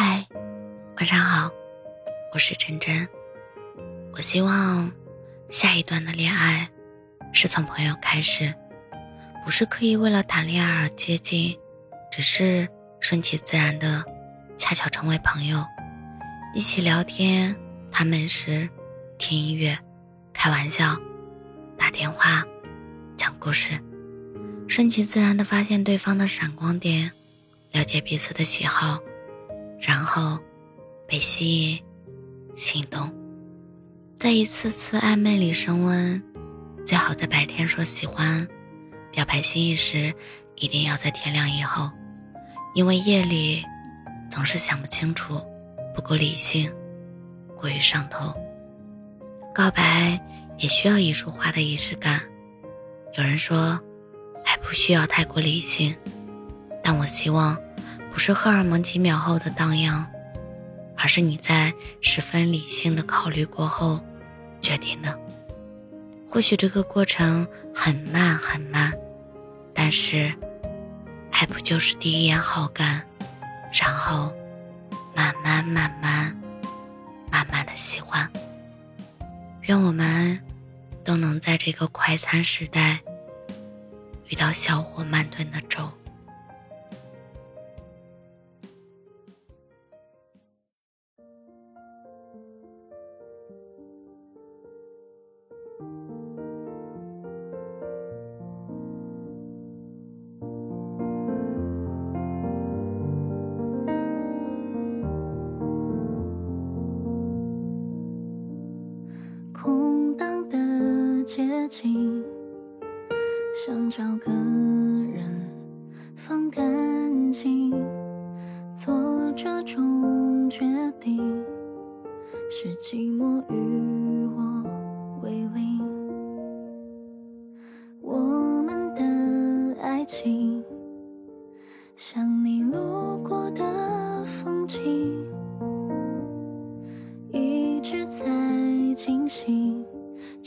嗨，晚上好，我是真真。我希望下一段的恋爱是从朋友开始，不是刻意为了谈恋爱而接近，只是顺其自然的，恰巧成为朋友，一起聊天、谈美食、听音乐、开玩笑、打电话、讲故事，顺其自然的发现对方的闪光点，了解彼此的喜好。然后，被吸引、心动，在一次次暧昧里升温。最好在白天说喜欢，表白心意时，一定要在天亮以后，因为夜里总是想不清楚，不够理性，过于上头。告白也需要一束花的仪式感。有人说，爱不需要太过理性，但我希望。不是荷尔蒙几秒后的荡漾，而是你在十分理性的考虑过后决定的。或许这个过程很慢很慢，但是爱不就是第一眼好感，然后慢慢慢慢慢慢的喜欢？愿我们都能在这个快餐时代遇到小火慢炖的粥。接近，想找个人放感情，做这种决定，是寂寞与我为邻。我们的爱情，像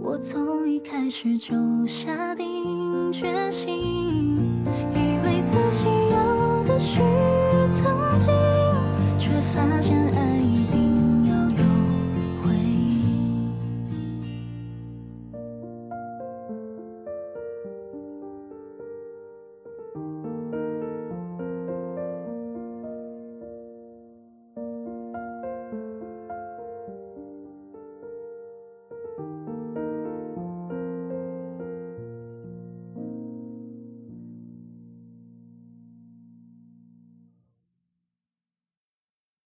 我从一开始就下定决心，以为自己有。